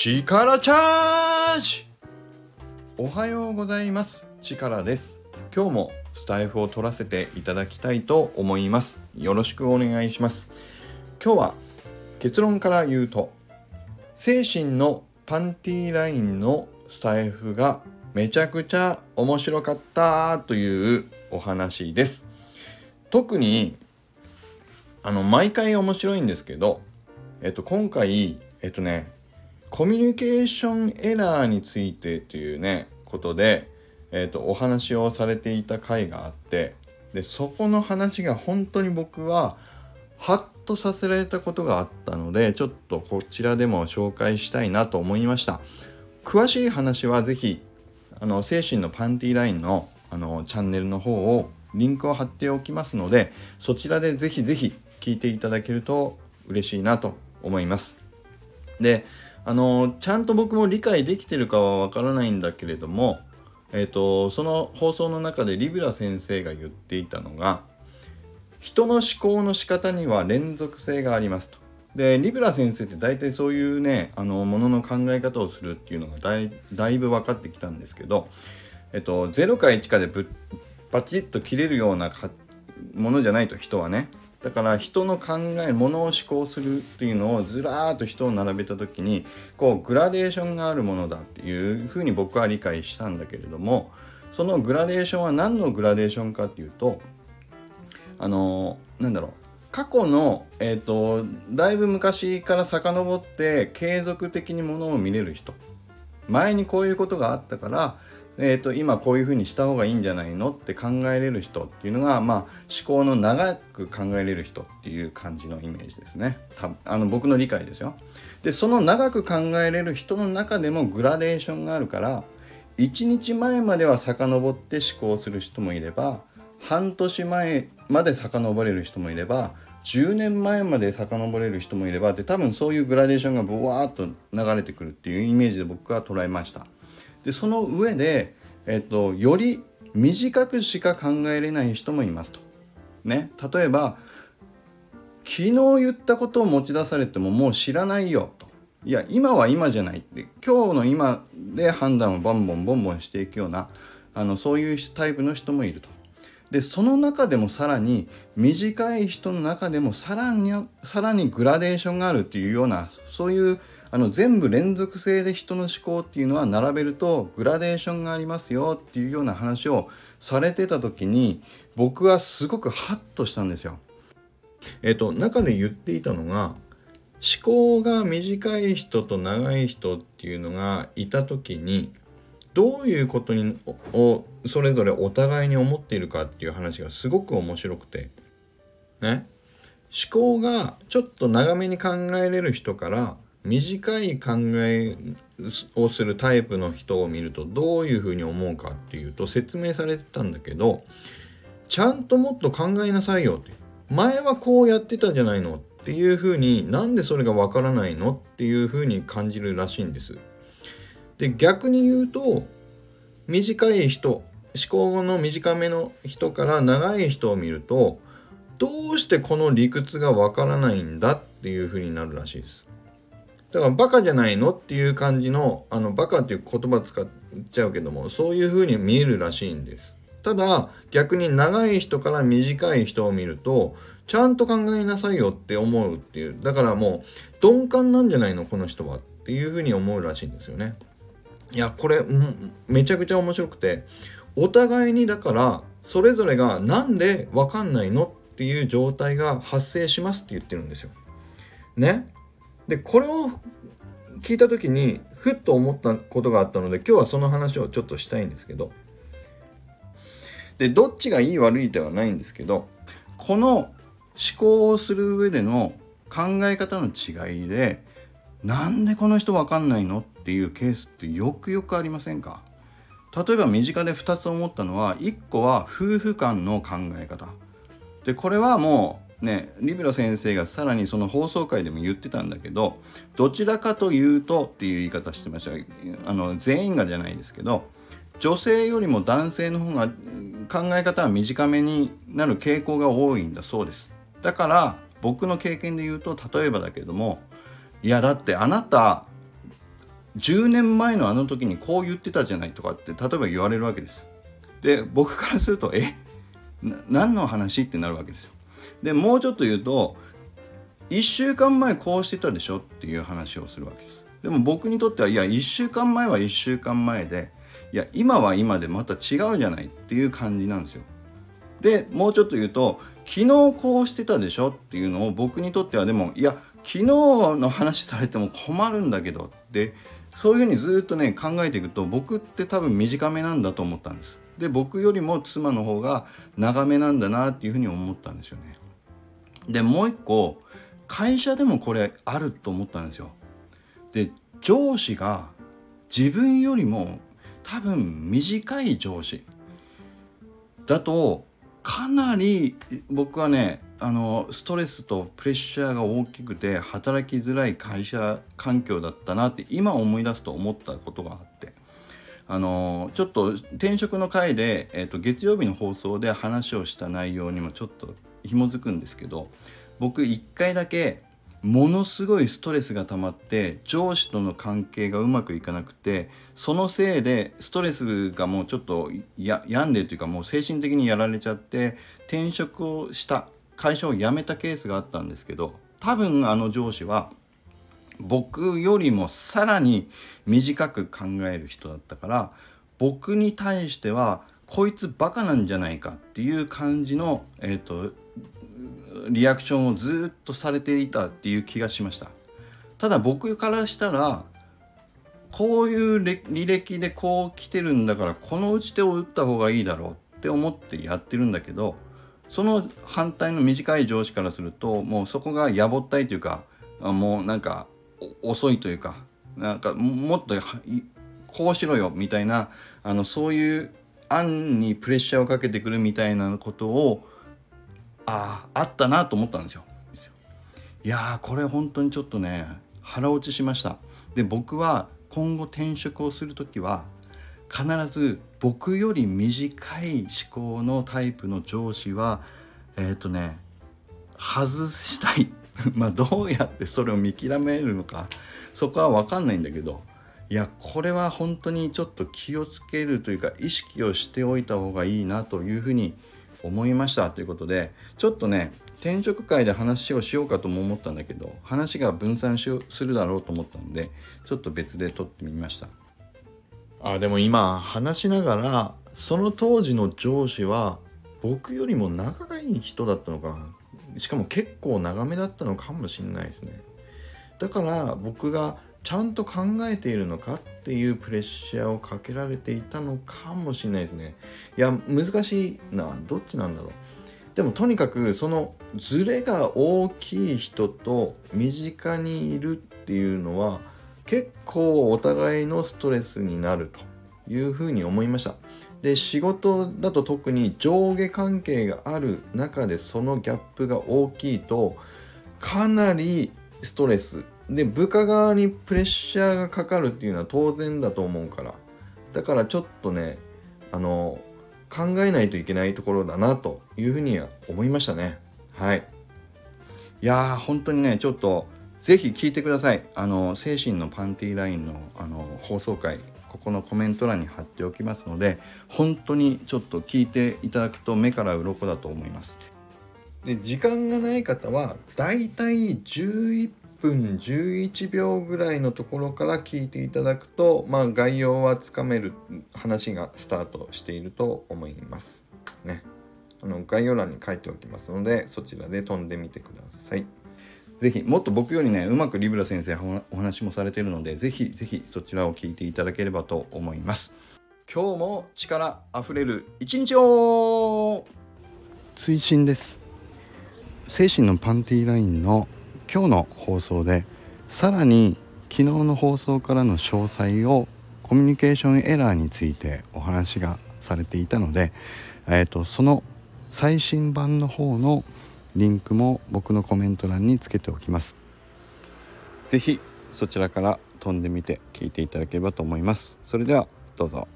力チャージ。おはようございます。力です。今日もスタイフを取らせていただきたいと思います。よろしくお願いします。今日は結論から言うと精神のパンティーラインのスタイフがめちゃくちゃ面白かったというお話です。特にあの毎回面白いんですけどえっと今回えっとねコミュニケーションエラーについてというねことで、えーと、お話をされていた回があってでそこの話が本当に僕はハッとさせられたことがあったのでちょっとこちらでも紹介したいなと思いました。詳しい話は是非あの精神のパンティーラインのあのチャンネルの方をリンクを貼っておきますのでそちらで是非是非聞いていただけると嬉しいなと思います。であのちゃんと僕も理解できてるかはわからないんだけれども、えーと、その放送の中でリブラ先生が言っていたのが人の思考の仕方には連続性がありますと。でリブラ先生って大体そういうねあのものの考え方をするっていうのがだいだいぶ分かってきたんですけど、えっと、0か1かでぶバチッと切れるようなものじゃないと人はねだから人の考えものを思考するっていうのをずらーっと人を並べた時にこうグラデーションがあるものだっていうふうに僕は理解したんだけれどもそのグラデーションは何のグラデーションかっていうとあのなんだろう過去の、えーと、だいぶ昔から遡って継続的にものを見れる人。前にこういうことがあったからえーと、今こういうふうにした方がいいんじゃないのって考えれる人っていうのが、まあ、思考の長く考えれる人っていう感じのイメージですねたあの僕の理解ですよでその長く考えれる人の中でもグラデーションがあるから1日前までは遡って思考する人もいれば半年前まで遡れる人もいれば10年前まで遡れる人もいればで多分そういうグラデーションがブワーッと流れてくるっていうイメージで僕は捉えました。でその上で、えっと、より短くしか考えれない人もいますと。ね、例えば昨日言ったことを持ち出されてももう知らないよと。いや今は今じゃないって今日の今で判断をボンボンボンボンしていくようなあのそういうタイプの人もいると。でその中でもさらに短い人の中でもさらにさらにグラデーションがあるっていうようなそういうあの全部連続性で人の思考っていうのは並べるとグラデーションがありますよっていうような話をされてた時に僕はすごくハッとしたんですよ。えっ、と中で言っていたのが思考が短い人と長い人っていうのがいた時にどういうことにをそれぞれお互いに思っているかっていう話がすごく面白くてね思考がちょっと長めに考えれる人から短い考えをするタイプの人を見るとどういうふうに思うかっていうと説明されてたんだけどちゃんともっと考えなさいよって前はこうやってたじゃないのっていうふうになんでそれがわからないのっていうふうに感じるらしいんです。で逆に言うと短い人思考の短めの人から長い人を見るとどうしてこの理屈がわからないんだっていうふうになるらしいです。だからバカじゃないのっていう感じの、あの、バカっていう言葉使っちゃうけども、そういう風に見えるらしいんです。ただ、逆に長い人から短い人を見ると、ちゃんと考えなさいよって思うっていう。だからもう、鈍感なんじゃないのこの人はっていう風に思うらしいんですよね。いや、これ、めちゃくちゃ面白くて、お互いにだから、それぞれがなんでわかんないのっていう状態が発生しますって言ってるんですよ。ね？でこれを聞いた時にふっと思ったことがあったので今日はその話をちょっとしたいんですけど。でどっちがいい悪いではないんですけどこの思考をする上での考え方の違いでなんでこの人わかんないのっていうケースってよくよくありませんか？例えば身近で2つ思ったのは1個は夫婦間の考え方。でこれはもうねリベロ先生がさらにその放送回でも言ってたんだけどどちらかというとっていう言い方してました。あの全員がじゃないですけど女性よりも男性の方が考え方は短めになる傾向が多いんだ。そうです。だから僕の経験で言うと例えばだけどもいやだってあなた10年前のあの時にこう言ってたじゃないとかって例えば言われるわけですで僕からするとえ？何の話？ってなるわけですよ。でもうちょっと言うと1週間前こうしてたでしょっていう話をするわけです。でも僕にとってはいや1週間前は1週間前でいや今は今でまた違うじゃないっていう感じなんですよ。でもうちょっと言うと昨日こうしてたでしょっていうのを僕にとってはでもいや昨日の話されても困るんだけどってそういうふうにずっとね考えていくと僕って多分短めなんだと思ったんです。で僕よりも妻の方が長めなんだなっていうふうに思ったんですよね。でもう一個会社でもこれあると思ったんですよ。で上司が自分よりも多分短い上司だとかなり僕はねあのストレスとプレッシャーが大きくて働きづらい会社環境だったなって今思い出すと思ったことがあって。あのちょっと転職の回で、えーと、月曜日の放送で話をした内容にもちょっと紐づくんですけど僕1回だけものすごいストレスが溜まって上司との関係がうまくいかなくてそのせいでストレスがもうちょっとや病んでというかもう精神的にやられちゃって転職をした会社を辞めたケースがあったんですけど多分あの上司は僕よりもさらに短く考える人だったから僕に対してはこいつバカなんじゃないかっていう感じの、えーとリアクションをずっとされていたっていう気がしました。ただ僕からしたらこういう履歴でこう来てるんだからこの打ち手を打った方がいいだろうって思ってやってるんだけどその反対の短い上司からするともうそこがやぼったいというかもうなんか遅いというかなんかもっとこうしろよみたいなあのそういう案にプレッシャーをかけてくるみたいなことをあああったなと思ったんですよ。いやこれ本当にちょっとね腹落ちしました。で僕は今後転職をする時は必ず僕より短い思考のタイプの上司はえっ、ー、とね外したい まあどうやってそれを見極めるのかそこは分かんないんだけどいやこれは本当にちょっと気をつけるというか意識をしておいた方がいいなというふうに思いました。ということでちょっとね転職会で話をしようかとも思ったんだけど話が分散しするだろうと思ったのでちょっと別で撮ってみました。あでも今話しながらその当時の上司は僕よりも仲がいい人だったのかしかも結構長めだったのかもしれないですね。だから僕がちゃんと考えているのかっていうプレッシャーをかけられていたのかもしれないですね。いや難しいなどっちなんだろう。でもとにかくそのズレが大きい人と身近にいるっていうのは結構お互いのストレスになるというふうに思いました。で仕事だと特に上下関係がある中でそのギャップが大きいとかなりストレスで部下側にプレッシャーがかかるっていうのは当然だと思うから。だからちょっとねあの考えないといけないところだなというふうには思いましたね。はい。いやー本当にねちょっとぜひ聞いてください。あの精神のパンティーラインのあの放送回ここのコメント欄に貼っておきますので本当にちょっと聞いていただくと目から鱗だと思います。で時間がない方はだいたい11 1分11秒ぐらいのところから聞いていただくと、まあ、概要はつかめる話がスタートしていると思います。ね。あの概要欄に書いておきますのでそちらで飛んでみてください。ぜひもっと僕よりねうまくリブラ先生お話もされてるのでぜひぜひそちらを聞いていただければと思います。今日も力あふれる一日を追伸です。精神のパンティーラインの今日の放送でさらに昨日の放送からの詳細をコミュニケーションエラーについてお話がされていたので、えーと、その最新版の方のリンクも僕のコメント欄につけておきます。是非そちらから飛んでみて聞いていただければと思います。それではどうぞ。